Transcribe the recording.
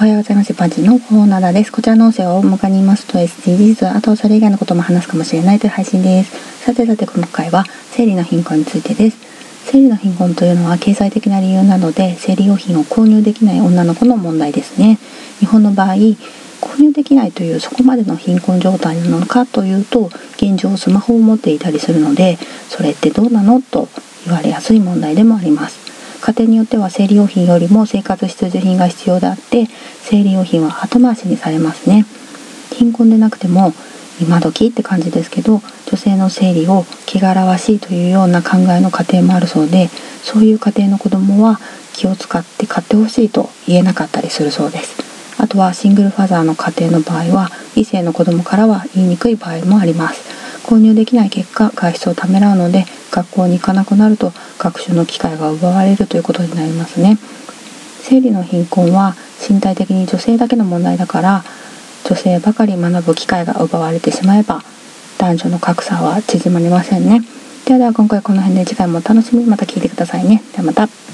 おはようございます。パンチのコーナーです。こちらの音声は大まかにいますと SDGs、あとそれ以外のことも話すかもしれないという配信です。さてさて今回は生理の貧困についてです。生理の貧困というのは経済的な理由なので生理用品を購入できない女の子の問題ですね。日本の場合、購入できないというそこまでの貧困状態なのかというと現状スマホを持っていたりするのでそれってどうなのと言われやすい問題でもあります。家庭によっては生理用品よりも生活必需品が必要であって生理用品は後回しにされますね。貧困でなくても今時って感じですけど女性の生理を汚らわしいというような考えの家庭もあるそうでそういう家庭の子供は気を使って買ってほしいと言えなかったりするそうです。あとはシングルファザーの家庭の場合は異性の子供からは言いにくい場合もあります。購入できない結果外出をためらうので学校に行かなくなると学習の機会が奪われるということになりますね。生理の貧困は身体的に女性だけの問題だから女性ばかり学ぶ機会が奪われてしまえば男女の格差は縮まりませんね。ではでは今回この辺で次回もお楽しみに。また聞いてくださいね。ではまた。